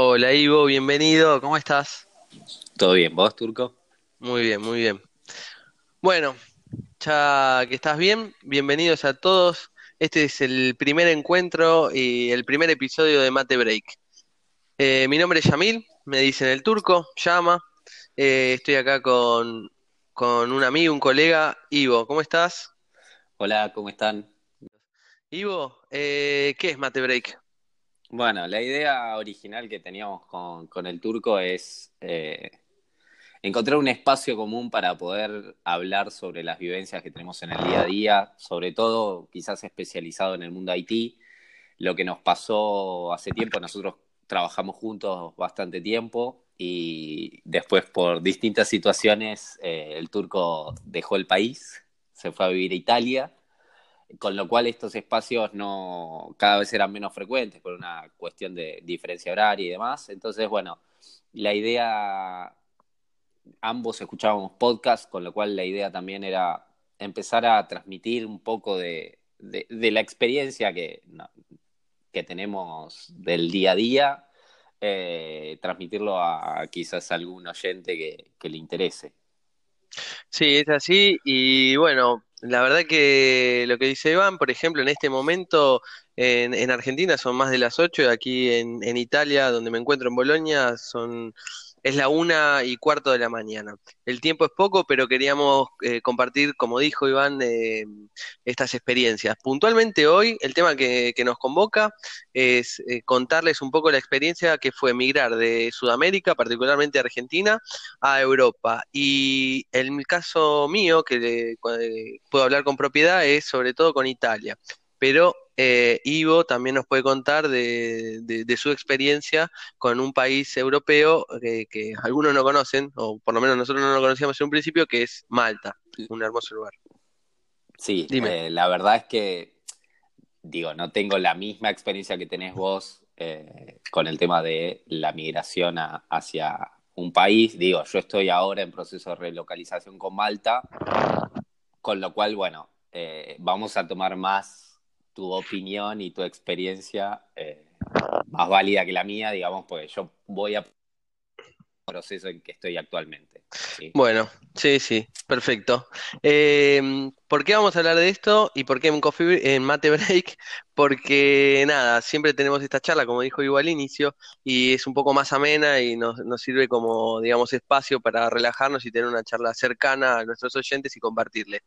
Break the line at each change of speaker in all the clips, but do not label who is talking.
Hola Ivo, bienvenido, ¿cómo estás?
¿Todo bien? ¿Vos, Turco?
Muy bien, muy bien. Bueno, ya que estás bien, bienvenidos a todos. Este es el primer encuentro y el primer episodio de Mate Break. Eh, mi nombre es Yamil, me dicen el turco, llama. Eh, estoy acá con, con un amigo, un colega, Ivo, ¿cómo estás?
Hola, ¿cómo están?
Ivo, eh, ¿qué es Mate Break?
Bueno, la idea original que teníamos con, con el turco es eh, encontrar un espacio común para poder hablar sobre las vivencias que tenemos en el día a día, sobre todo quizás especializado en el mundo IT, lo que nos pasó hace tiempo, nosotros trabajamos juntos bastante tiempo y después por distintas situaciones eh, el turco dejó el país, se fue a vivir a Italia con lo cual estos espacios no cada vez eran menos frecuentes por una cuestión de diferencia horaria y demás. Entonces, bueno, la idea, ambos escuchábamos podcast, con lo cual la idea también era empezar a transmitir un poco de, de, la experiencia que, que tenemos del día a día, eh, transmitirlo a, a quizás algún oyente que, que le interese.
Sí, es así y bueno, la verdad que lo que dice Iván, por ejemplo, en este momento en, en Argentina son más de las 8 y aquí en, en Italia, donde me encuentro en Bolonia, son, es la una y cuarto de la mañana. El tiempo es poco, pero queríamos eh, compartir, como dijo Iván, eh, estas experiencias. Puntualmente hoy, el tema que, nos convoca es eh, contarles un poco la experiencia que fue migrar de Sudamérica, particularmente Argentina, a Europa. Y el caso mío, que puedo hablar con propiedad, es sobre todo con Italia. Pero eh, Ivo también nos puede contar de, de, de, su experiencia con un país europeo que, que, algunos no conocen, o por lo menos nosotros no lo conocíamos en un principio, que es Malta, un hermoso lugar.
Sí, eh, la verdad es que, digo, no tengo la misma experiencia que tenés vos eh, con el tema de la migración a, hacia un país. Digo, yo estoy ahora en proceso de relocalización con Malta, con lo cual, bueno, eh, vamos a tomar más tu opinión y tu experiencia eh, más válida que la mía, digamos, porque yo voy a proceso en que estoy actualmente.
Bueno, sí, sí, perfecto. Eh, ¿Por qué vamos a hablar de esto y por qué en, Coffee, en Mate Break? Porque nada, siempre tenemos esta charla, como dijo Ivo al inicio, y es un poco más amena y nos, nos sirve como, digamos, espacio para relajarnos y tener una charla cercana a nuestros oyentes y compartirles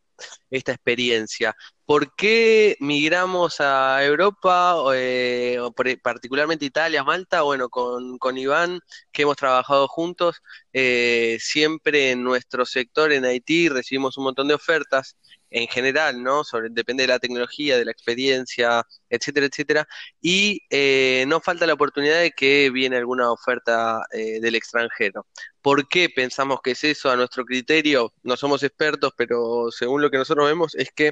esta experiencia. ¿Por qué migramos a Europa, eh, particularmente Italia, Malta? Bueno, con, con Iván, que hemos trabajado juntos, eh, siempre en nuestro sector en Haití recibimos un montón de ofertas en general, ¿no? Depende de la tecnología, de la experiencia, etcétera, etcétera. Y eh, no falta la oportunidad de que viene alguna oferta eh, del extranjero. ¿Por qué pensamos que es eso a nuestro criterio? No somos expertos, pero según lo que nosotros vemos es que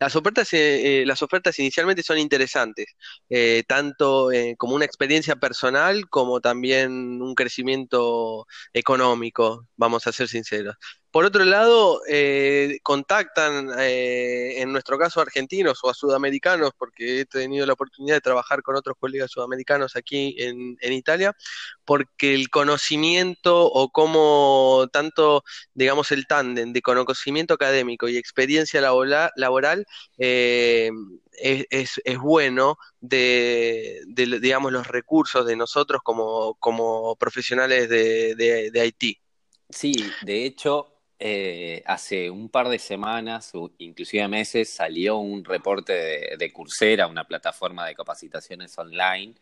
las ofertas, eh, las ofertas inicialmente son interesantes, tanto como una experiencia personal como también un crecimiento económico, vamos a ser sinceros. Por otro lado, eh, contactan, eh, en nuestro caso, argentinos o a sudamericanos, porque he tenido la oportunidad de trabajar con otros colegas sudamericanos aquí en, Italia, porque el conocimiento o como tanto, digamos, el tándem de conocimiento académico y experiencia laboral, eh, es, bueno de, digamos, los recursos de nosotros como, como profesionales de, de Haití.
Sí, de hecho, eh, hace un par de semanas, o inclusive meses, salió un reporte de, de, Coursera, una plataforma de capacitaciones online,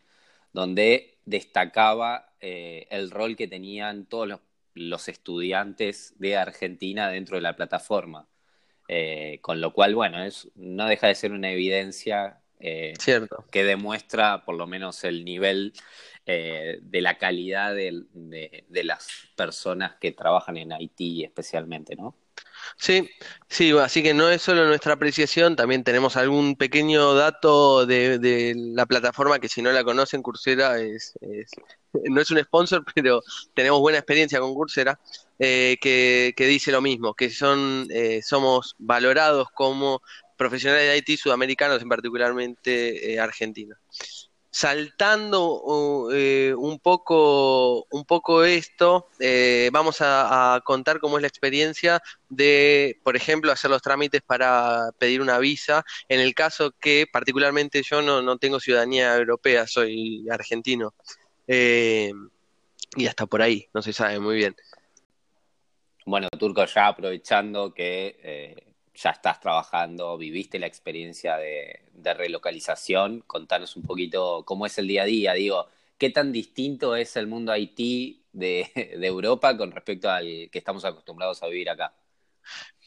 donde destacaba eh, el rol que tenían todos los, los, estudiantes de Argentina dentro de la plataforma. Eh, con lo cual, bueno, es, no deja de ser una evidencia eh, que demuestra por lo menos el nivel eh, de la calidad de, de, las personas que trabajan en Haití especialmente, ¿no?
Sí, sí, así que no es solo nuestra apreciación, también tenemos algún pequeño dato de, de la plataforma que si no la conocen, Coursera es, es, no es un sponsor, pero tenemos buena experiencia con Coursera, eh, que, que, dice lo mismo, que son, eh, somos valorados como profesionales de Haití sudamericanos, en particularmente eh, argentinos. Saltando eh, un, poco, un poco esto, eh, vamos a, contar cómo es la experiencia de, por ejemplo, hacer los trámites para pedir una visa, en el caso que particularmente yo no, tengo ciudadanía europea, soy argentino. Eh, y hasta por ahí, no se sabe muy bien.
Bueno, Turco, ya aprovechando que ya estás trabajando, viviste la experiencia de, relocalización, contanos un poquito cómo es el día a día, digo, qué tan distinto es el mundo Haití de, Europa con respecto al que estamos acostumbrados a vivir acá.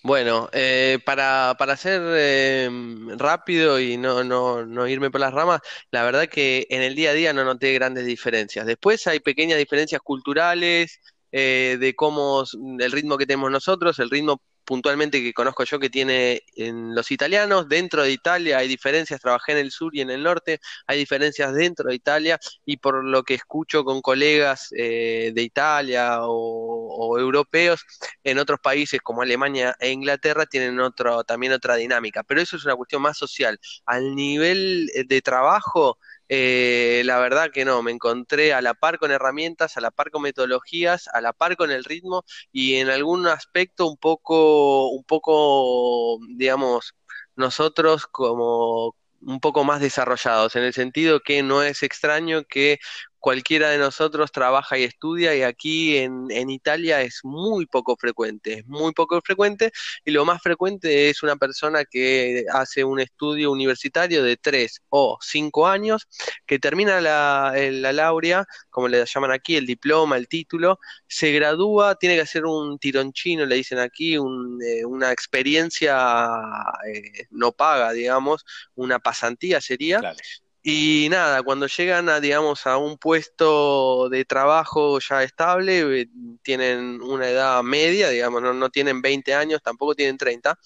Bueno, eh, para, para ser eh, rápido y no, no, no, irme por las ramas, la verdad que en el día a día no noté grandes diferencias. Después hay pequeñas diferencias culturales, eh, de cómo el ritmo que tenemos nosotros, el ritmo puntualmente que conozco yo que tiene en los italianos. Dentro de Italia hay diferencias, trabajé en el sur y en el norte, hay diferencias dentro de Italia y por lo que escucho con colegas eh, de Italia o, europeos, en otros países como Alemania e Inglaterra tienen otro, también otra dinámica, pero eso es una cuestión más social. Al nivel de trabajo, eh, la verdad que no, me encontré a la par con herramientas, a la par con metodologías, a la par con el ritmo y en algún aspecto un poco, un poco, digamos, nosotros como un poco más desarrollados, en el sentido que no es extraño que cualquiera de nosotros trabaja y estudia y aquí en, Italia es muy poco frecuente, es muy poco frecuente y lo más frecuente es una persona que hace un estudio universitario de tres o cinco años, que termina la, la laurea, como le llaman aquí, el diploma, el título, se gradúa, tiene que hacer un tironchino, le dicen aquí, eh, una experiencia eh, no paga, digamos, una pasantía sería. Y nada, cuando llegan a, digamos, a un puesto de trabajo ya estable, eh, tienen una edad media, digamos, no, tienen 20 años, tampoco tienen 30,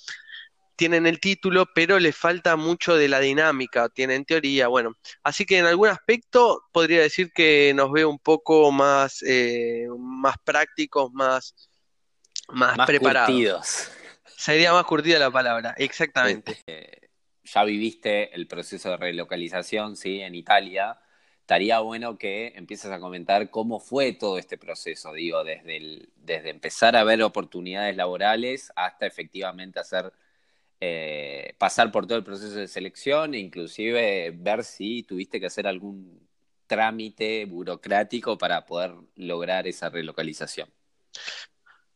tienen el título, pero les falta mucho de la dinámica, tienen teoría, bueno. Así que en algún aspecto podría decir que nos ve un poco más, eh, más prácticos, más, más, preparados. Sería más curtida la palabra, exactamente.
Eh, ya viviste el proceso de relocalización, ¿sí? En Italia, estaría bueno que empieces a comentar cómo fue todo este proceso, digo, desde, desde empezar a ver oportunidades laborales hasta efectivamente hacer, eh, pasar por todo el proceso de selección e inclusive ver si tuviste que hacer algún trámite burocrático para poder lograr esa relocalización.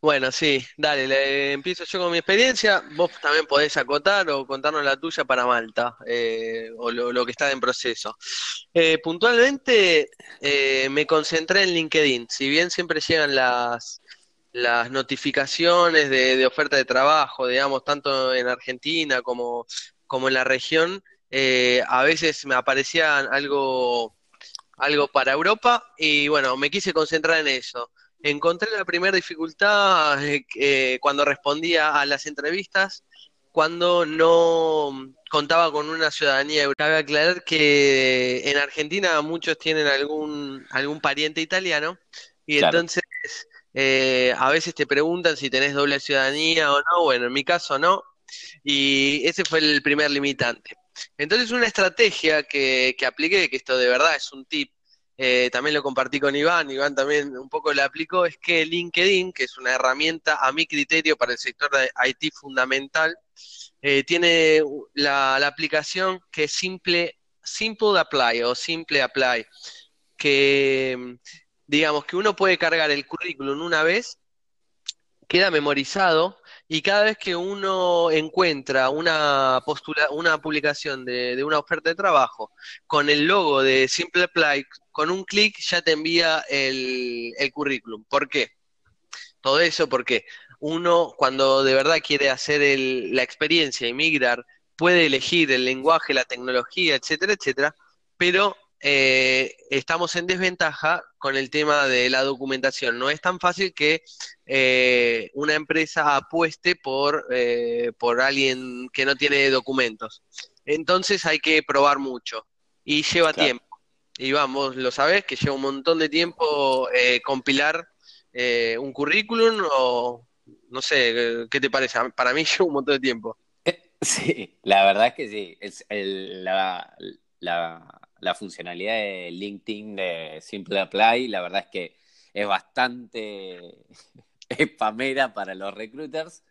Bueno, sí, dale, empiezo yo con mi experiencia. Vos también podés acotar o contarnos la tuya para Malta eh, o lo, que está en proceso. Eh, puntualmente eh, me concentré en LinkedIn. Si bien siempre llegan las, las notificaciones de, oferta de trabajo, digamos, tanto en Argentina como, como en la región, a veces me aparecían algo, algo para Europa y bueno, me quise concentrar en eso. Encontré la primera dificultad eh, eh, cuando respondía a las entrevistas, cuando no contaba con una ciudadanía. Cabe aclarar que en Argentina muchos tienen algún, algún pariente italiano y entonces eh, a veces te preguntan si tenés doble ciudadanía o no. Bueno, en mi caso no. Y ese fue el primer limitante. Entonces una estrategia que, que apliqué, que esto de verdad es un tip, eh, también lo compartí con Iván, Iván también un poco le aplicó, es que LinkedIn, que es una herramienta a mi criterio para el sector de IT fundamental, eh, tiene la, aplicación que es simple, Simple Apply o Simple Apply, que digamos que uno puede cargar el currículum una vez, queda memorizado y cada vez que uno encuentra una, postula, una publicación de, una oferta de trabajo con el logo de Simple Apply, con un clic ya te envía el, currículum. ¿Por qué? Todo eso porque uno cuando de verdad quiere hacer la experiencia y migrar, puede elegir el lenguaje, la tecnología, etcétera, etcétera, pero eh, estamos en desventaja con el tema de la documentación. No es tan fácil que eh, una empresa apueste por, eh, por alguien que no tiene documentos. Entonces hay que probar mucho y lleva tiempo. Y vamos, lo sabes, que lleva un montón de tiempo compilar un currículum o no sé, ¿qué te parece? Para mí lleva un montón de tiempo.
Sí, la verdad es que sí. Es la la funcionalidad de LinkedIn de Simple Apply, la verdad es que es bastante espamera para los recruiters,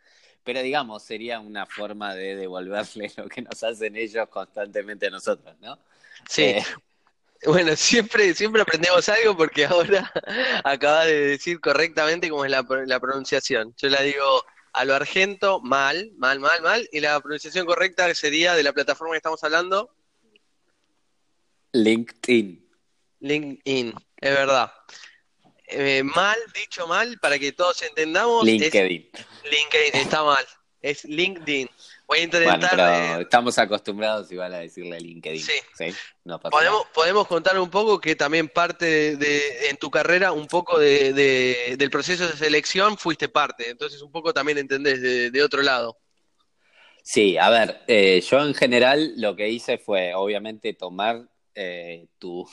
pero digamos, sería una forma de devolverle lo que nos hacen ellos constantemente a nosotros, ¿no?
Sí. Eh, bueno, siempre, siempre aprendemos algo porque ahora acabas de decir correctamente cómo es la, la pronunciación. Yo la digo a lo argento, mal, mal, mal, mal, y la pronunciación correcta sería de la plataforma que estamos hablando.
LinkedIn.
LinkedIn, es verdad. Eh, mal, dicho mal, para que todos entendamos.
LinkedIn.
LinkedIn, está mal. Es LinkedIn. Voy a intentar.
estamos acostumbrados igual a decirle LinkedIn. Sí.
podemos, podemos contar un poco que también parte de, en tu carrera, un poco de, del proceso de selección, fuiste parte. Entonces, un poco también entendés de, otro lado.
Sí, a ver, eh, yo en general lo que hice fue, obviamente, tomar eh, tu,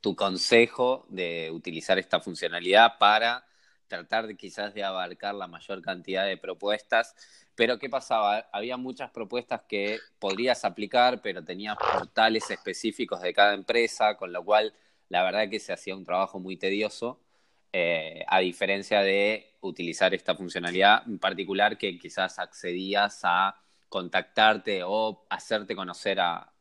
tu consejo de utilizar esta funcionalidad para tratar de quizás de abarcar la mayor cantidad de propuestas. Pero ¿qué pasaba? Había muchas propuestas que podrías aplicar, pero tenías portales específicos de cada empresa, con lo cual la verdad que se hacía un trabajo muy tedioso, eh, a diferencia de utilizar esta funcionalidad en particular que quizás accedías a contactarte o hacerte conocer a,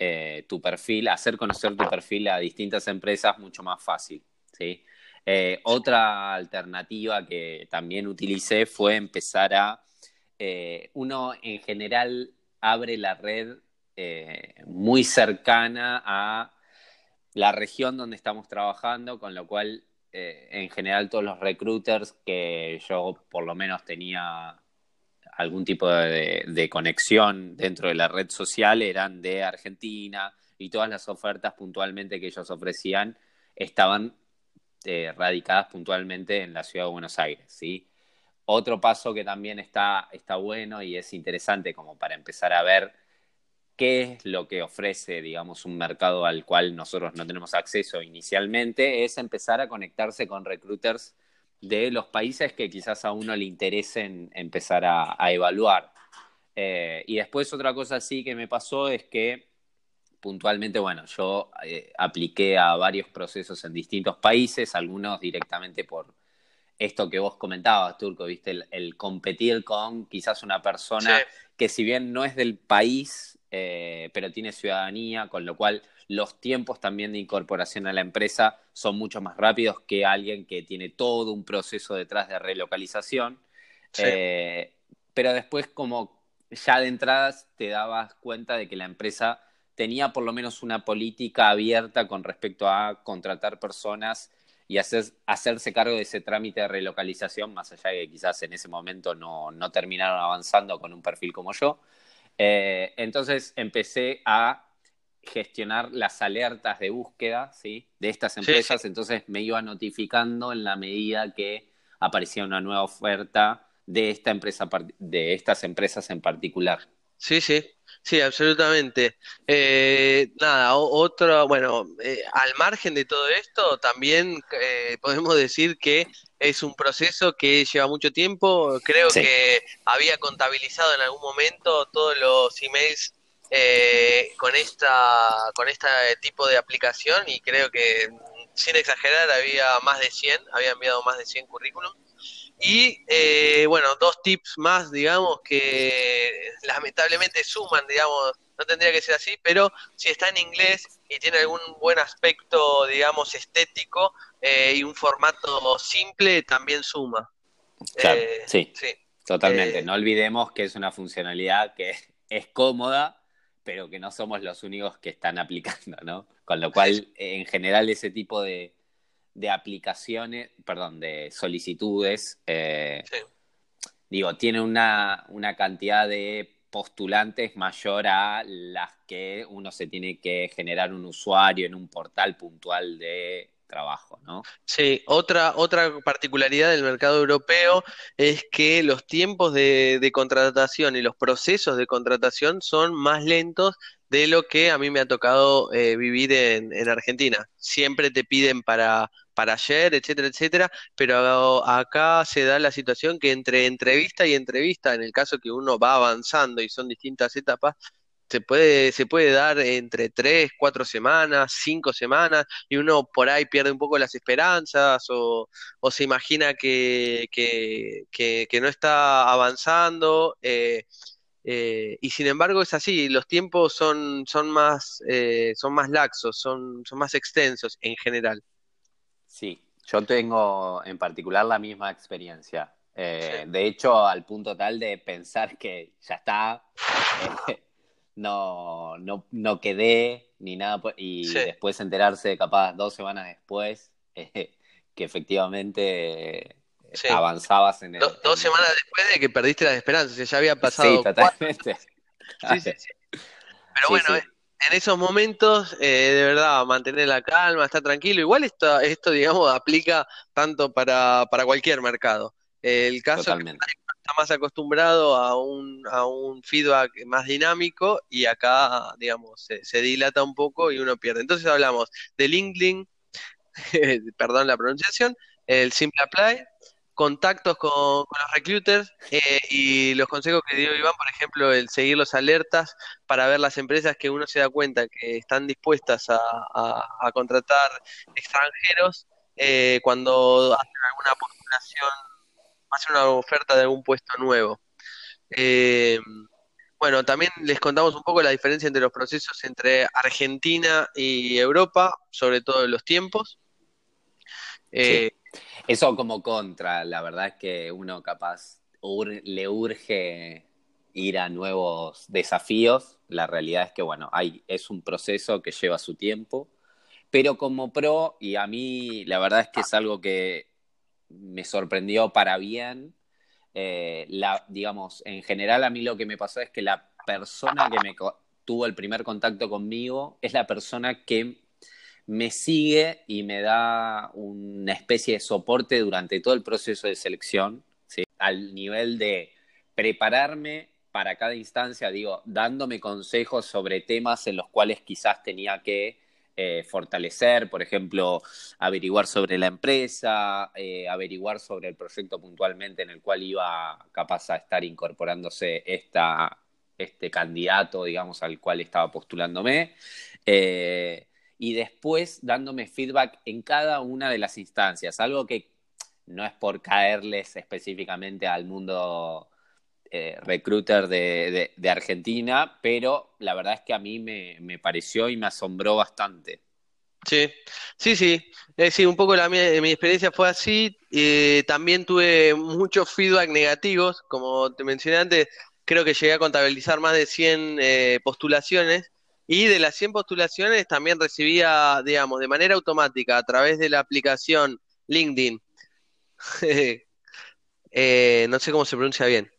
eh, tu perfil, hacer conocer tu perfil a distintas empresas mucho más fácil. ¿sí? Eh, otra alternativa que también utilicé fue empezar a, eh, uno en general abre la red muy cercana a la región donde estamos trabajando, con lo cual en general todos los recruiters que yo por lo menos tenía algún tipo de, conexión dentro de la red social eran de Argentina y todas las ofertas puntualmente que ellos ofrecían estaban eh, radicadas puntualmente en la ciudad de Buenos Aires, ¿sí? Otro paso que también está, está bueno y es interesante como para empezar a ver qué es lo que ofrece, digamos, un mercado al cual nosotros no tenemos acceso inicialmente, es empezar a conectarse con recruiters de los países que quizás a uno le interesen empezar a, evaluar. Eh, y después otra cosa sí que me pasó es que puntualmente, bueno, yo eh, apliqué a varios procesos en distintos países, algunos directamente por esto que vos comentabas, Turco, viste, el, competir con quizás una persona que si bien no es del país, eh, pero tiene ciudadanía, con lo cual los tiempos también de incorporación a la empresa son mucho más rápidos que alguien que tiene todo un proceso detrás de relocalización. Eh, pero después, como ya de entradas, te dabas cuenta de que la empresa tenía por lo menos una política abierta con respecto a contratar personas y hacer, hacerse cargo de ese trámite de relocalización, más allá de que quizás en ese momento no, terminaron avanzando con un perfil como yo. Eh, entonces empecé a gestionar las alertas de búsqueda ¿sí? de estas empresas, entonces me iba notificando en la medida que aparecía una nueva oferta de esta empresa de estas empresas en particular.
Sí, sí, sí, absolutamente. Eh, nada, otro, bueno, eh, al margen de todo esto, también eh, podemos decir que es un proceso que lleva mucho tiempo. Creo que había contabilizado en algún momento todos los emails eh, con esta con este tipo de aplicación y creo que sin exagerar había más de 100, había enviado más de 100 currículums. Y eh, bueno, dos tips más, digamos, que lamentablemente suman, digamos, no tendría que ser así, pero si está en inglés y tiene algún buen aspecto, digamos, estético eh, y un formato simple, también suma.
Claro, sí, sí, totalmente. no olvidemos que es una funcionalidad que es cómoda, pero que no somos los únicos que están aplicando, ¿no? Con lo cual, en general, ese tipo de, aplicaciones, perdón, de solicitudes, eh, digo, tiene una, una cantidad de postulantes mayor a las que uno se tiene que generar un usuario en un portal puntual de trabajo, ¿no?
Sí, otra, otra particularidad del mercado europeo es que los tiempos de, contratación y los procesos de contratación son más lentos de lo que a mí me ha tocado eh, vivir en, en, Argentina. Siempre te piden para, para ayer, etcétera, etcétera, pero acá se da la situación que entre entrevista y entrevista, en el caso que uno va avanzando y son distintas etapas, se puede, se puede dar entre tres, cuatro semanas, cinco semanas, y uno por ahí pierde un poco las esperanzas o, se imagina que, que, no está avanzando. Eh, eh, y sin embargo es así, los tiempos son, son, más, eh, son más laxos, son, son más extensos en general.
Sí, yo tengo en particular la misma experiencia. De hecho, al punto tal de pensar que ya está, no, no, no quedé ni nada, y después enterarse capaz dos semanas después eh, que efectivamente eh, avanzabas en el...
dos semanas después de que perdiste las esperanzas, ya había pasado...
Sí, totalmente.
Sí, sí, sí. Pero bueno, en esos momentos, eh, de verdad, mantener la calma, estar tranquilo. Igual esto, esto digamos, aplica tanto para, para cualquier mercado. El caso Totalmente más acostumbrado a un, a un feedback más dinámico y acá, digamos, se, dilata un poco y uno pierde. Entonces hablamos de LinkedIn, perdón la pronunciación, el Simple Apply, contactos con, los recruiters eh, y los consejos que dio Iván, por ejemplo, el seguir los alertas para ver las empresas que uno se da cuenta que están dispuestas a, contratar extranjeros eh, cuando hacen alguna postulación hacer una oferta de algún puesto nuevo. Eh, bueno, también les contamos un poco la diferencia entre los procesos entre Argentina y Europa, sobre todo en los tiempos.
Eh, Eso como contra, la verdad es que uno capaz le urge ir a nuevos desafíos. La realidad es que, bueno, hay, es un proceso que lleva su tiempo, pero como pro, y a mí la verdad es que es algo que me sorprendió para bien. Eh, la, digamos, en general a mí lo que me pasó es que la persona que me tuvo el primer contacto conmigo es la persona que me sigue y me da una especie de soporte durante todo el proceso de selección, al nivel de prepararme para cada instancia, digo, dándome consejos sobre temas en los cuales quizás tenía que eh, fortalecer, por ejemplo, averiguar sobre la empresa, eh, averiguar sobre el proyecto puntualmente en el cual iba capaz a estar incorporándose este candidato, digamos, al cual estaba postulándome. Eh, y después dándome feedback en cada una de las instancias, algo que no es por caerles específicamente al mundo eh, recruiter de, Argentina, pero la verdad es que a mí me, pareció y me asombró bastante.
Sí, sí, sí. sí, un poco la, mi, mi experiencia fue así. también tuve muchos feedback negativos, como te mencioné antes, creo que llegué a contabilizar más de 100 eh, postulaciones y de las 100 postulaciones también recibía, digamos, de manera automática a través de la aplicación LinkedIn. Eh, no sé cómo se pronuncia bien.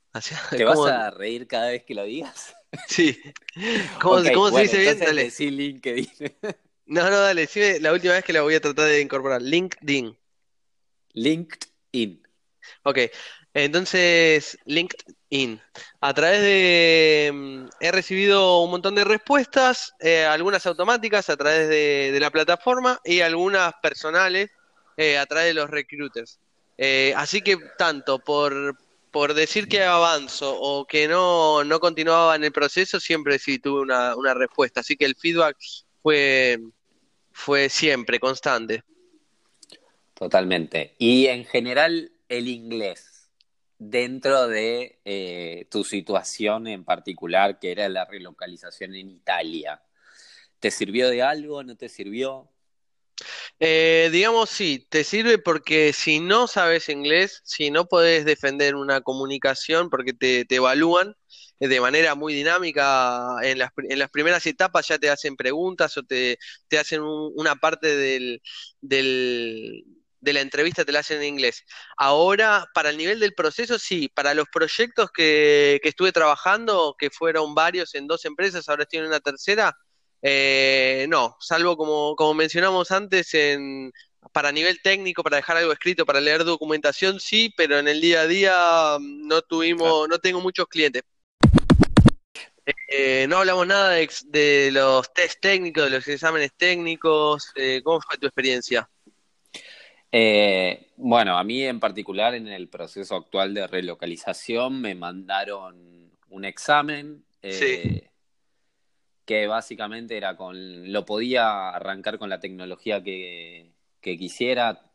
¿Te vas a reír cada vez que lo digas?
Sí. ¿Cómo, se dice bien?
Dale. LinkedIn.
No, no, dale, la última vez que la voy a tratar de incorporar. LinkedIn.
LinkedIn.
Ok, entonces LinkedIn. A través de... Mm, he recibido un montón de respuestas, eh, algunas automáticas a través de, la plataforma y algunas personales eh, a través de los recruiters. Eh, así que tanto por, por decir que avanzo o que no, no continuaba en el proceso, siempre sí tuve una, una respuesta. Así que el feedback fue, fue siempre constante.
Totalmente. Y en general, el inglés, dentro de eh, tu situación en particular, que era la relocalización en Italia, ¿te sirvió de algo? ¿No te sirvió?
Eh, digamos, sí, te sirve porque si no sabes inglés, si no podés defender una comunicación porque te, evalúan eh, de manera muy dinámica, en las, en las, primeras etapas ya te hacen preguntas o te, hacen una parte del, de la entrevista te la hacen en inglés. Ahora, para el nivel del proceso, sí, para los proyectos que, que estuve trabajando, que fueron varios en dos empresas, ahora estoy en una tercera, eh, no, salvo como, como mencionamos antes, en, para nivel técnico, para dejar algo escrito, para leer documentación, sí, pero en el día a día mm, no tuvimos, no tengo muchos clientes. Eh, no hablamos nada de, los test técnicos, de los exámenes técnicos. Eh, ¿Cómo fue tu experiencia?
bueno, a mí en particular en el proceso actual de relocalización me mandaron un examen. Sí que básicamente era con, lo podía arrancar con la tecnología que, quisiera.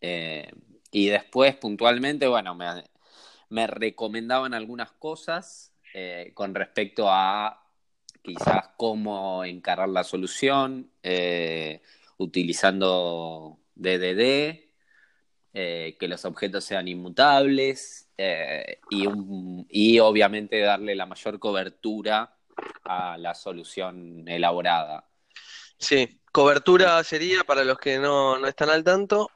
Eh, y después, puntualmente, bueno, me, recomendaban algunas cosas eh, con respecto a quizás cómo encarar la solución, eh, utilizando DDD, que los objetos sean inmutables y, y obviamente darle la mayor cobertura a la solución elaborada.
Sí, cobertura sería, para los que no, están al tanto.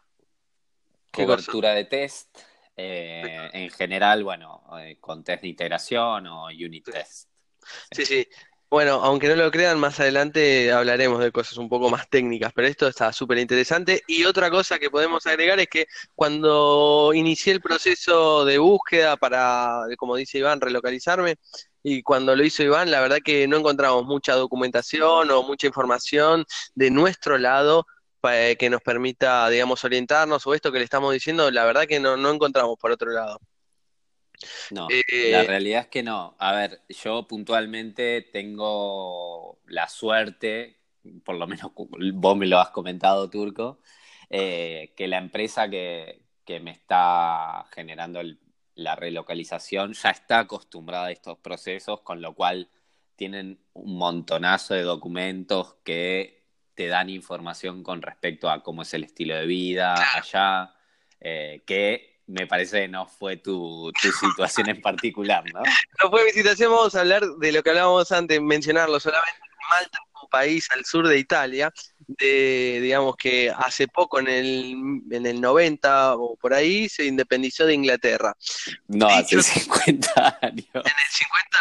Cobertura de test, eh, en general, bueno, eh, con test de integración o unit test.
Sí, sí. Bueno, aunque no lo crean, más adelante hablaremos de cosas un poco más técnicas, pero esto está súper interesante. Y otra cosa que podemos agregar es que cuando inicié el proceso de búsqueda para, como dice Iván, relocalizarme, y cuando lo hizo Iván, la verdad que no encontramos mucha documentación o mucha información de nuestro lado para que nos permita, digamos, orientarnos o esto que le estamos diciendo, la verdad que no, no encontramos por otro lado.
No, eh, la realidad es que no. A ver, yo puntualmente tengo la suerte, por lo menos vos me lo has comentado, Turco, eh, que la empresa que, que me está generando el, la relocalización ya está acostumbrada a estos procesos, con lo cual tienen un montonazo de documentos que te dan información con respecto a cómo es el estilo de vida allá, eh, que me parece que no fue tu, situación en particular, ¿no?
No fue mi situación, vamos a hablar de lo que hablábamos antes, mencionarlo solamente. Malta país al sur de Italia, de, digamos que hace poco, en el, en el 90 o por ahí, se independizó de Inglaterra.
No, hace 50 años. ¿En
el 50?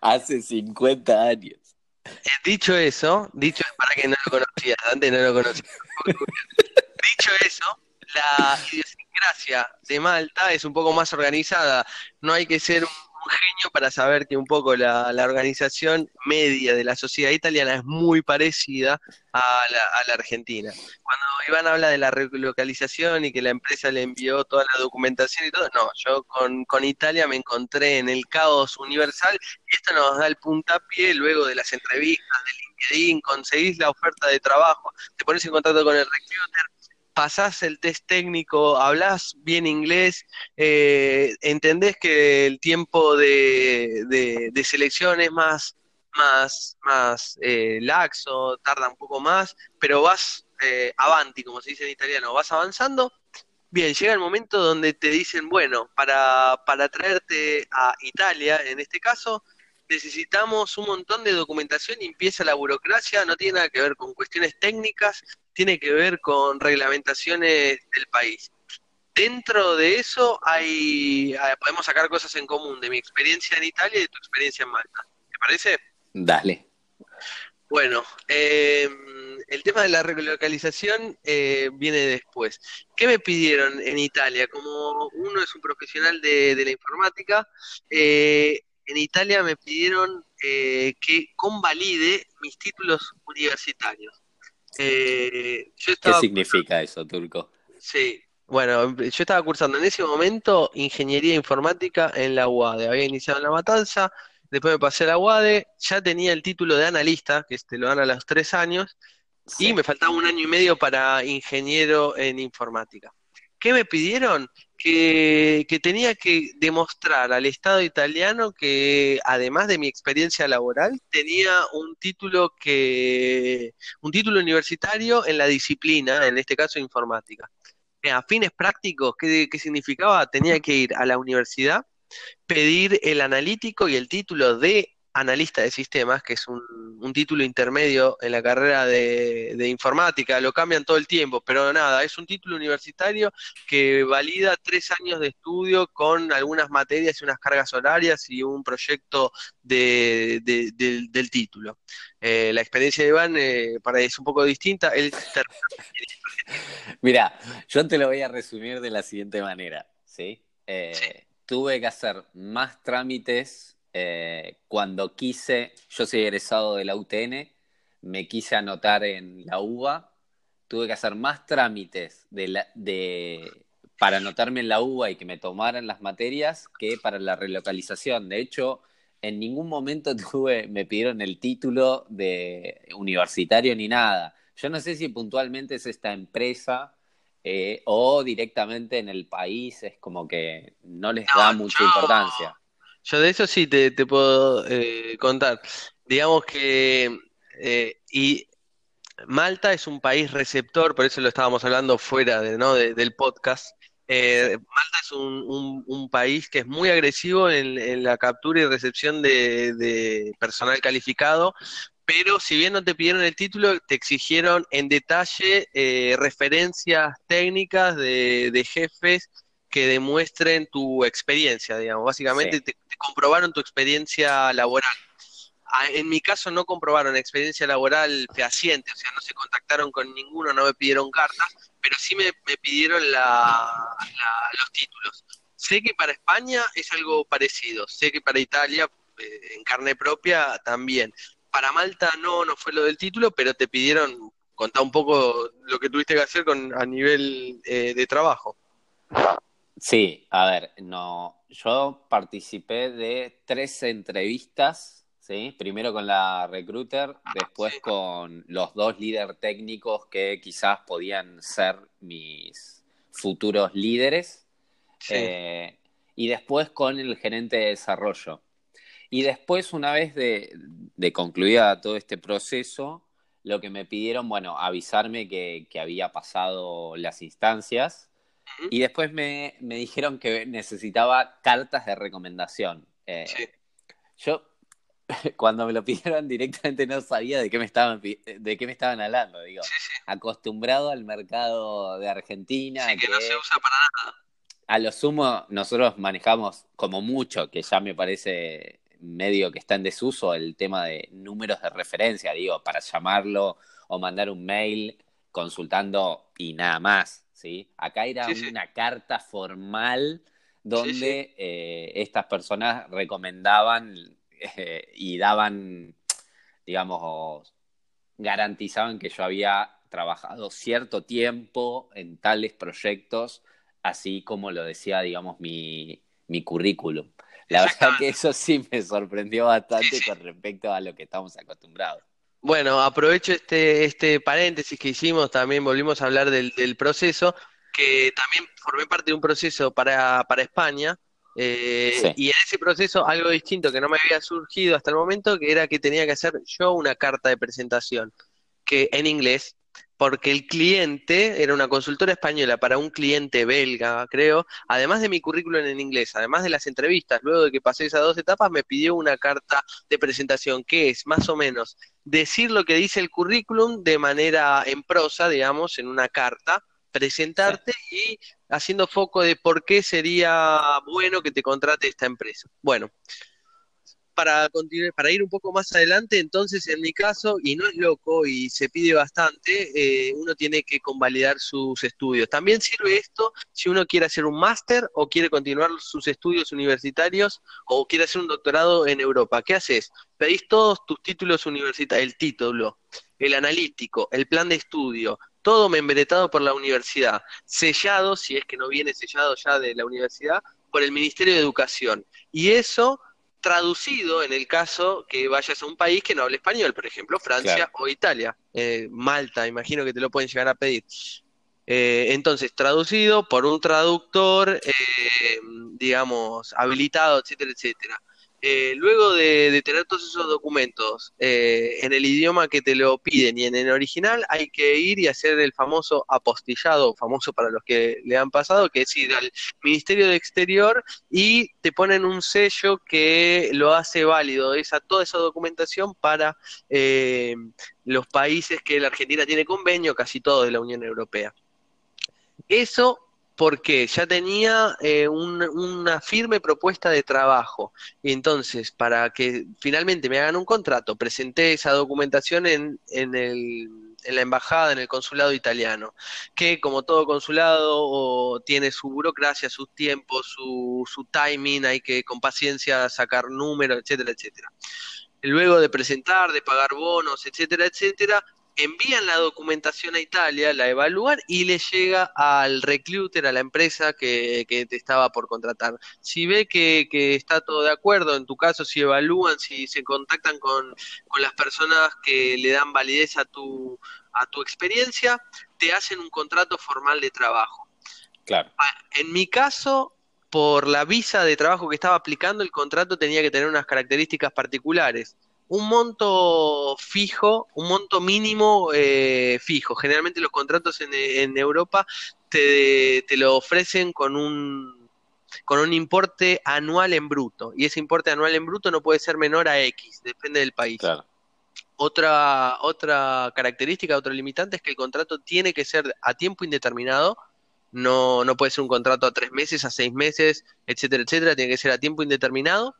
Hace 50 años.
Eh, dicho eso, dicho para que no lo conocía, antes no lo conocía. dicho eso, la idiosincrasia de Malta es un poco más organizada. No hay que ser un un genio para saber que un poco la, organización media de la sociedad italiana es muy parecida a la, argentina. Cuando Iván habla de la relocalización y que la empresa le envió toda la documentación y todo, no, yo con, con Italia me encontré en el caos universal y esto nos da el puntapié luego de las entrevistas de LinkedIn, conseguís la oferta de trabajo, te pones en contacto con el recruiter, pasás el test técnico, hablas bien inglés, eh, entendés que el tiempo de, selección es más, más, más eh, laxo, tarda un poco más, pero vas eh, avanti, como se dice en italiano, vas avanzando. Bien, llega el momento donde te dicen, bueno, para, para traerte a Italia, en este caso, necesitamos un montón de documentación y empieza la burocracia, no tiene nada que ver con cuestiones técnicas, tiene que ver con reglamentaciones del país. Dentro de eso hay, ah, podemos sacar cosas en común de mi experiencia en Italia y de tu experiencia en Malta. ¿Te parece?
Dale.
Bueno, em, el tema de la relocalización eh, viene después. ¿Qué me pidieron en Italia? Como uno es un profesional de, la informática, eh, en Italia me pidieron eh, que convalide mis títulos universitarios.
Eh, ¿Qué significa eso, Turco?
Sí, bueno, yo estaba cursando en ese momento ingeniería informática en la UADE. Había iniciado en la matanza, después me pasé a la UADE, ya tenía el título de analista, que te lo dan a los tres años, y me faltaba un año y medio para ingeniero en informática. ¿Qué me pidieron? Que, tenía que demostrar al Estado italiano que, además de mi experiencia laboral, tenía un título que, un título universitario en la disciplina, en este caso informática. A fines prácticos, ¿qué, qué significaba? Tenía que ir a la universidad, pedir el analítico y el título de analista de sistemas, que es un, título intermedio en la carrera de, informática, lo cambian todo el tiempo, pero nada, es un título universitario que valida tres años de estudio con algunas materias y unas cargas horarias y un proyecto de, del título. Eh, la experiencia de Iván eh, para es un poco distinta.
Mira, yo te lo voy a resumir de la siguiente manera, ¿sí? Eh, tuve que hacer más trámites eh, cuando quise, yo soy egresado de la UTN, me quise anotar en la UBA, tuve que hacer más trámites de para anotarme en la UBA y que me tomaran las materias que para la relocalización. De hecho, en ningún momento tuve, me pidieron el título de universitario ni nada. Yo no sé si puntualmente es esta empresa eh, o directamente en el país, es como que no les da mucha importancia.
Yo de eso sí te, puedo eh, contar. Digamos que eh, y Malta es un país receptor, por eso lo estábamos hablando fuera de, ¿no? del podcast. Malta es un, país que es muy agresivo en, la captura y recepción de, personal calificado, pero si bien no te pidieron el título, te exigieron en detalle eh, referencias técnicas de, jefes que demuestren tu experiencia, digamos. Básicamente te, comprobaron tu experiencia laboral. Ah, en mi caso no comprobaron experiencia laboral fehaciente, o sea, no se contactaron con ninguno, no me pidieron cartas, pero sí me, pidieron los títulos. Sé que para España es algo parecido, sé que para Italia eh, en carne propia también para Malta no, no fue lo del título, pero te pidieron contar un poco lo que tuviste que hacer con, a nivel eh, de trabajo.
Sí, a ver, no, yo participé de tres entrevistas, ¿sí? Primero con la recruiter, después con los dos líderes técnicos que quizás podían ser mis futuros líderes, eh, y después con el gerente de desarrollo. Y después, una vez de, concluida todo este proceso, lo que me pidieron, bueno, avisarme que, había pasado las instancias. Y después me, dijeron que necesitaba cartas de recomendación. Eh, yo, cuando me lo pidieron directamente no sabía de qué me estaban, de qué me estaban hablando. Digo, acostumbrado al mercado de Argentina.
que, no se usa para nada.
A lo sumo, nosotros manejamos como mucho, que ya me parece medio que está en desuso el tema de números de referencia, digo, para llamarlo o mandar un mail consultando y nada más, ¿sí? Acá era una carta formal donde eh, estas personas recomendaban eh, y daban, digamos, garantizaban que yo había trabajado cierto tiempo en tales proyectos, así como lo decía, digamos, mi, mi currículum. La verdad que eso sí me sorprendió bastante con respecto a lo que estamos acostumbrados.
Bueno, aprovecho este, este paréntesis que hicimos, también volvimos a hablar del, proceso, que también formé parte de un proceso para, para España, eh, y en ese proceso algo distinto que no me había surgido hasta el momento, que era que tenía que hacer yo una carta de presentación, que en inglés, porque el cliente era una consultora española para un cliente belga, creo, además de mi currículum en inglés, además de las entrevistas, luego de que pasé esas dos etapas, me pidió una carta de presentación, que es más o menos decir lo que dice el currículum de manera en prosa, digamos, en una carta, presentarte y haciendo foco de por qué sería bueno que te contrate esta empresa. Bueno, para, para ir un poco más adelante, entonces en mi caso, y no es loco y se pide bastante, eh, uno tiene que convalidar sus estudios. También sirve esto si uno quiere hacer un máster o quiere continuar sus estudios universitarios o quiere hacer un doctorado en Europa. ¿Qué haces? Pedís todos tus títulos universitarios, el título, el analítico, el plan de estudio, todo membretado por la universidad, sellado, si es que no viene sellado ya de la universidad, por el Ministerio de Educación. Y eso traducido en el caso que vayas a un país que no hable español, por ejemplo, Francia o Italia, eh, Malta, imagino que te lo pueden llegar a pedir. Eh, entonces, traducido por un traductor, eh, digamos, habilitado, etcétera, etcétera. Eh, luego de, tener todos esos documentos eh, en el idioma que te lo piden y en el original, hay que ir y hacer el famoso apostillado, famoso para los que le han pasado, que es ir al Ministerio de Exterior y te ponen un sello que lo hace válido, esa, toda esa documentación para eh, los países que la Argentina tiene convenio, casi todos de la Unión Europea. Eso porque ya tenía eh, una firme propuesta de trabajo. Y entonces, para que finalmente me hagan un contrato, presenté esa documentación en, en, el, en la embajada, en el consulado italiano, que como todo consulado tiene su burocracia, sus tiempos, su, su timing, hay que con paciencia sacar números, etcétera, etcétera. Luego de presentar, de pagar bonos, etcétera, etcétera, envían la documentación a Italia, la evalúan y le llega al recruiter, a la empresa que, te estaba por contratar. Si ve que, está todo de acuerdo, en tu caso, si evalúan, si se contactan con, las personas que le dan validez a tu, a tu experiencia, te hacen un contrato formal de trabajo.
Claro.
Ah, en mi caso, por la visa de trabajo que estaba aplicando, el contrato tenía que tener unas características particulares un monto fijo, un monto mínimo eh, fijo. Generalmente los contratos en, Europa te, lo ofrecen con un, con un importe anual en bruto. Y ese importe anual en bruto no puede ser menor a X, depende del país. Otra, otra característica, otro limitante es que el contrato tiene que ser a tiempo indeterminado. No, no puede ser un contrato a tres meses, a seis meses, etcétera, etcétera. Tiene que ser a tiempo indeterminado.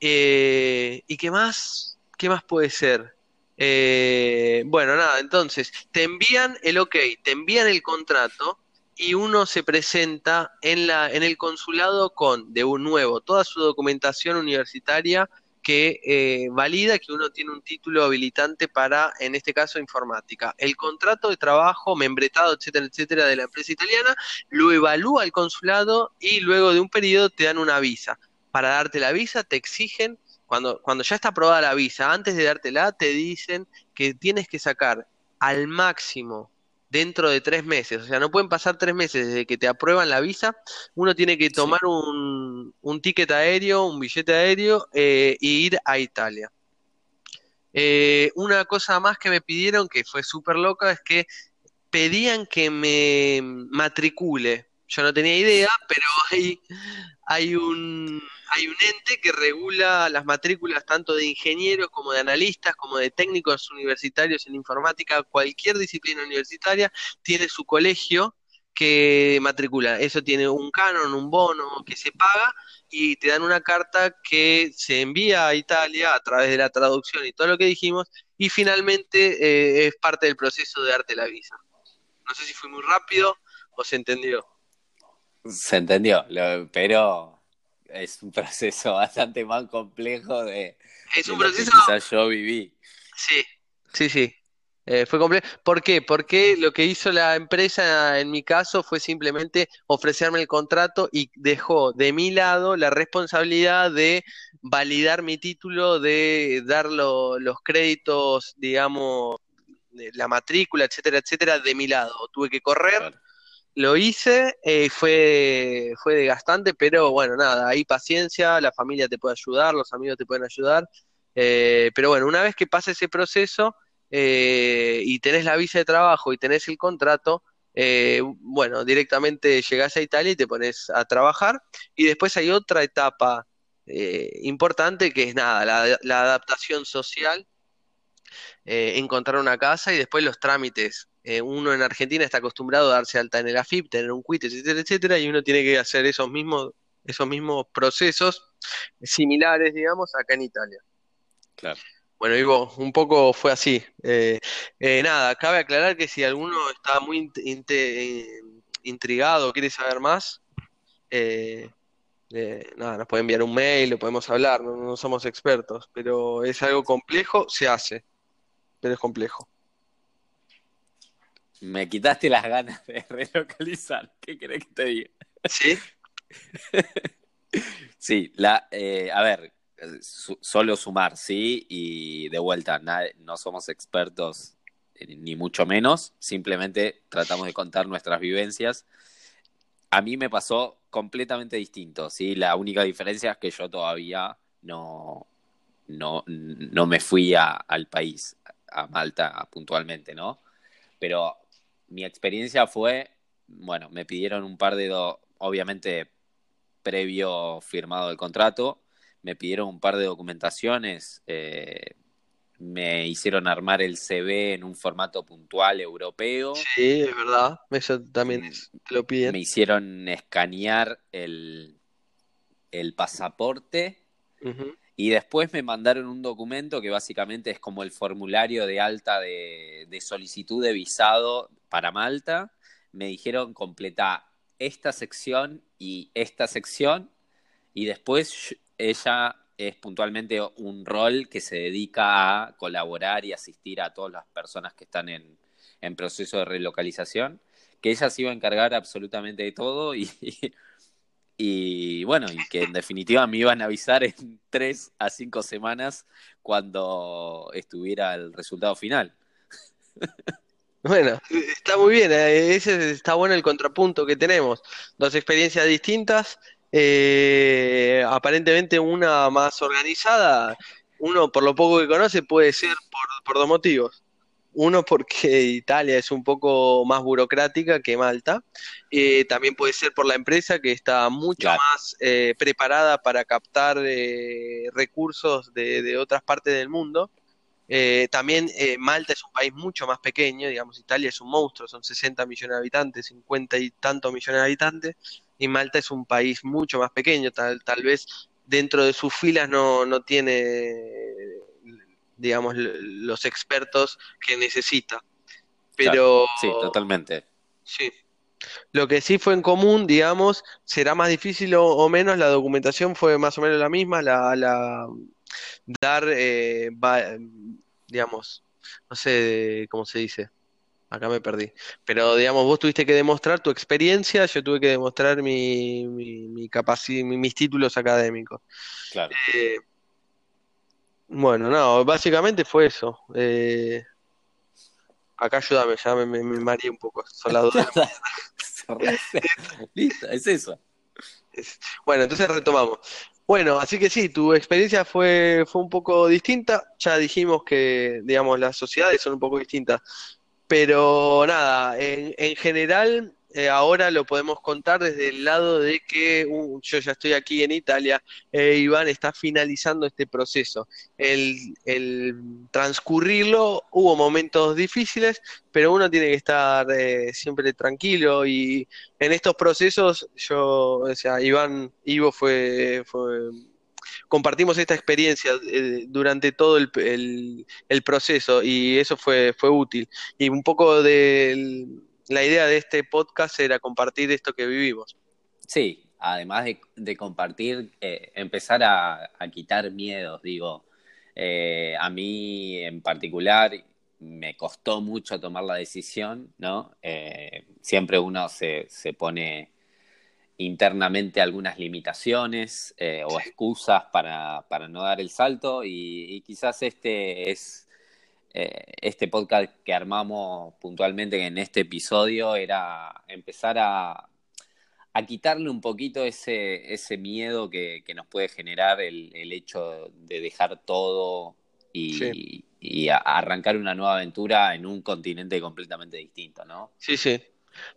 Eh, ¿Y qué más? ¿Qué más puede ser? Eh, bueno, nada, entonces, te envían el ok, te envían el contrato y uno se presenta en, la, en el consulado con, de un nuevo, toda su documentación universitaria que eh, valida que uno tiene un título habilitante para, en este caso, informática. El contrato de trabajo, membretado, etcétera, etcétera, de la empresa italiana, lo evalúa el consulado y luego de un periodo te dan una visa. Para darte la visa te exigen cuando, cuando ya está aprobada la visa, antes de dártela, te dicen que tienes que sacar al máximo dentro de tres meses. O sea, no pueden pasar tres meses desde que te aprueban la visa. Uno tiene que tomar un, un, ticket aéreo, un billete aéreo e ir a Italia. Eh, una cosa más que me pidieron, que fue súper loca, es que pedían que me matricule. Yo no tenía idea, pero hay, hay un hay un ente que regula las matrículas tanto de ingenieros como de analistas, como de técnicos universitarios en informática, cualquier disciplina universitaria tiene su colegio que matricula. Eso tiene un canon, un bono que se paga y te dan una carta que se envía a Italia a través de la traducción y todo lo que dijimos y finalmente eh, es parte del proceso de darte la visa. No sé si fue muy rápido o se entendió.
Se entendió, pero es un proceso bastante más complejo de,
es un proceso...
que quizás yo viví.
Sí, sí, sí. Eh, fue complejo. ¿Por qué? Porque lo que hizo la empresa en mi caso fue simplemente ofrecerme el contrato y dejó de mi lado la responsabilidad de validar mi título, de dar los créditos, digamos, de la matrícula, etcétera, etcétera, de mi lado. Tuve que correr. Lo hice, eh, fue, fue desgastante, pero bueno, nada, hay paciencia, la familia te puede ayudar, los amigos te pueden ayudar, eh, pero bueno, una vez que pasa ese proceso eh, y tenés la visa de trabajo y tenés el contrato, bueno, directamente llegás a Italia y te pones a trabajar. Y después hay otra etapa importante que es nada, la, la adaptación social, encontrar una casa y después los trámites eh, uno en Argentina está acostumbrado a darse alta en el AFIP, tener un quit, etcétera, etcétera, y uno tiene que hacer esos mismos, esos mismos procesos similares, digamos, acá en Italia.
Claro.
Bueno, Ivo, un poco fue así. Eh, eh, nada, cabe aclarar que si alguno está muy intrigado, quiere saber más, nada, nos puede enviar un mail, lo podemos hablar, no somos expertos, pero es algo complejo, se hace, pero es complejo.
Me quitaste las ganas de relocalizar. ¿Qué querés que te diga?
Sí.
sí, la, eh, a ver, solo sumar, sí, y de vuelta, no somos expertos eh, ni mucho menos, simplemente tratamos de contar nuestras vivencias. A mí me pasó completamente distinto, sí, la única diferencia es que yo todavía no, no, no me fui al país, a Malta puntualmente, ¿no? Pero mi experiencia fue, bueno, me pidieron un par de, obviamente, previo firmado el contrato, me pidieron un par de documentaciones, eh, me hicieron armar el CV en un formato puntual europeo.
Sí, es verdad, eso también te lo piden.
Me hicieron escanear el, el pasaporte. Y después me mandaron un documento que básicamente es como el formulario de alta de, solicitud de visado para Malta. Me dijeron completar esta sección y esta sección y después ella es puntualmente un rol que se dedica a colaborar y asistir a todas las personas que están en, en proceso de relocalización, que ella se iba a encargar absolutamente de todo y, y bueno, y que en definitiva me iban a avisar en tres a cinco semanas cuando estuviera el resultado final.
Bueno, está muy bien, eh, ese está bueno el contrapunto que tenemos. Dos experiencias distintas, eh, aparentemente una más organizada, uno por lo poco que conoce puede ser por, dos motivos. Uno porque Italia es un poco más burocrática que Malta. Eh, también puede ser por la empresa que está mucho más preparada para captar recursos de, otras partes del mundo. Eh, también eh, Malta es un país mucho más pequeño, digamos, Italia es un monstruo, son 60 millones de habitantes, 50 y tantos millones de habitantes, y Malta es un país mucho más pequeño, tal, tal vez dentro de sus filas no, no tiene, digamos, los expertos que necesita. Pero...
sí, totalmente.
Sí. Lo que sí fue en común, digamos, será más difícil o, menos, la documentación fue más o menos la misma, la, la dar, eh, digamos, no sé cómo se dice, acá me perdí, pero digamos, vos tuviste que demostrar tu experiencia, yo tuve que demostrar mi, mi, mi capacidad, mis títulos académicos.
Claro.
Eh, bueno, no, básicamente fue eso. Eh, acá ayúdame, ya me, me, mareé un poco, son las
Listo, es eso.
Bueno, entonces retomamos. Bueno, así que sí, tu experiencia fue, fue un poco distinta. Ya dijimos que, digamos, las sociedades son un poco distintas. Pero nada, en, en general eh, ahora lo podemos contar desde el lado de que uh, yo ya estoy aquí en Italia, eh, Iván está finalizando este proceso. El, transcurrirlo hubo momentos difíciles, pero uno tiene que estar eh, siempre tranquilo y en estos procesos yo, o sea, Iván, Ivo fue, compartimos esta experiencia durante todo el, el, proceso y eso fue, fue útil. Y un poco del la idea de este podcast era compartir esto que vivimos.
Sí, además de, compartir, eh, empezar a, quitar miedos, digo. Eh, a mí en particular me costó mucho tomar la decisión, ¿no? Eh, siempre uno se, pone internamente algunas limitaciones o excusas para, no dar el salto y quizás este es eh, este podcast que armamos puntualmente en este episodio era empezar a, quitarle un poquito ese, ese miedo que, nos puede generar el, hecho de dejar todo y, arrancar una nueva aventura en un continente completamente distinto, ¿no?
Sí, sí.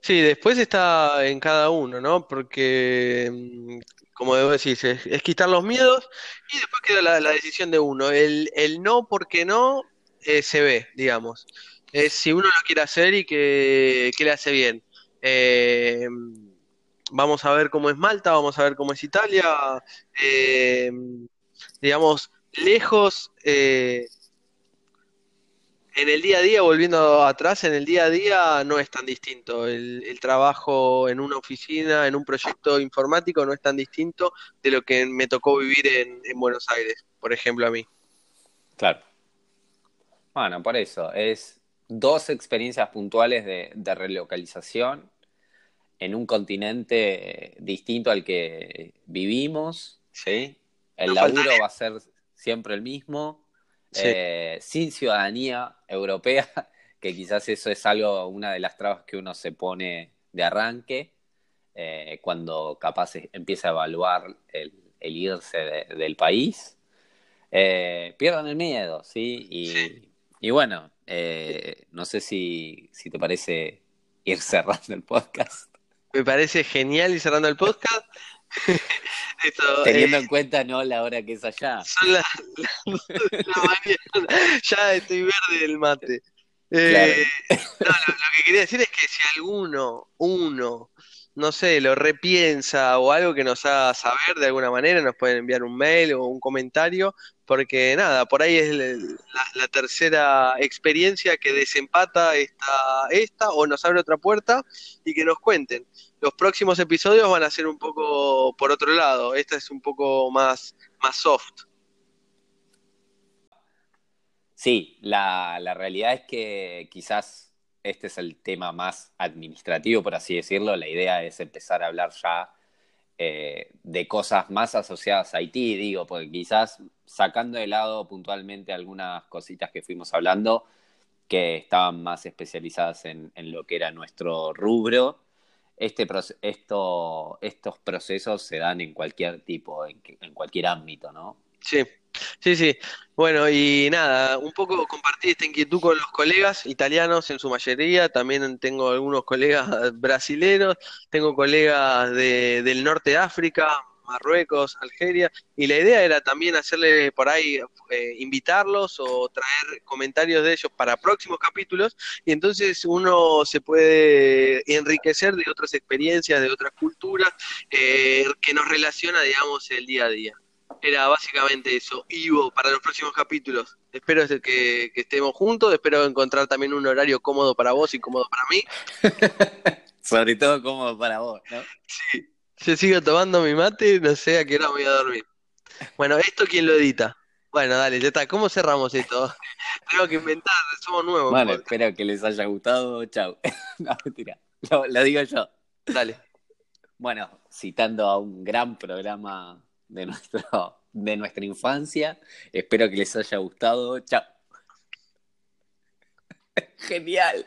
Sí, después está en cada uno, ¿no? Porque, mm, como debo decir, es, quitar los miedos y después queda la, decisión de uno. El, el no, porque no, eh, se ve, digamos. Es si uno lo quiere hacer y que, le hace bien. Eh, vamos a ver cómo es Malta, vamos a ver cómo es Italia. Eh, digamos, lejos, en el día a día, volviendo atrás, en el día a día no es tan distinto. El, trabajo en una oficina, en un proyecto informático, no es tan distinto de lo que me tocó vivir en, en Buenos Aires, por ejemplo, a mí.
Claro. Bueno, por eso, es dos experiencias puntuales de, relocalización en un continente distinto al que vivimos, ¿sí? El laburo va a ser siempre el mismo, eh, sin ciudadanía europea, que quizás eso es algo, una de las trabas que uno se pone de arranque, eh, cuando capaz empieza a evaluar el, irse del país. Eh, pierdan el miedo, ¿sí? Y, y bueno, eh, no sé si, si te parece ir cerrando el podcast.
Me parece genial ir cerrando el podcast.
Teniendo eh, en cuenta no la hora que es allá.
Son las la, mañana. Ya estoy verde del mate. Eh, no, lo, que quería decir es que si alguno, uno, no sé, lo repiensa o algo que nos haga saber de alguna manera, nos pueden enviar un mail o un comentario, porque nada, por ahí es la, la tercera experiencia que desempata esta, esta o nos abre otra puerta y que nos cuenten. Los próximos episodios van a ser un poco por otro lado, esta es un poco más, más soft.
Sí, la, la realidad es que quizás este es el tema más administrativo, por así decirlo. La idea es empezar a hablar ya eh, de cosas más asociadas a Haití, digo, porque quizás sacando de lado puntualmente algunas cositas que fuimos hablando, que estaban más especializadas en, lo que era nuestro rubro, este esto, estos procesos se dan en cualquier tipo, en, en cualquier ámbito, ¿no?
Sí, Sí, sí. Bueno, y nada, un poco compartí esta inquietud con los colegas italianos en su mayoría, también tengo algunos colegas brasileños, tengo colegas de, del norte de África, Marruecos, Algeria, y la idea era también hacerle por ahí, eh, invitarlos o traer comentarios de ellos para próximos capítulos, y entonces uno se puede enriquecer de otras experiencias, de otras culturas, eh, que nos relaciona, digamos, el día a día. Era básicamente eso. Ivo, para los próximos capítulos. Espero que, estemos juntos, espero encontrar también un horario cómodo para vos y cómodo para mí.
Sobre todo cómodo para vos, ¿no?
Sí. Yo sigo tomando mi mate, no sé a qué hora voy a dormir. Bueno, ¿esto quién lo edita? Bueno, dale, ya está. ¿Cómo cerramos esto? Tengo que inventar, somos nuevos.
Bueno, espero que les haya gustado. Chau. no, mentira. lo digo yo.
Dale.
Bueno, citando a un gran programa de, nuestro, de nuestra infancia. Espero que les haya gustado. Chao. Genial.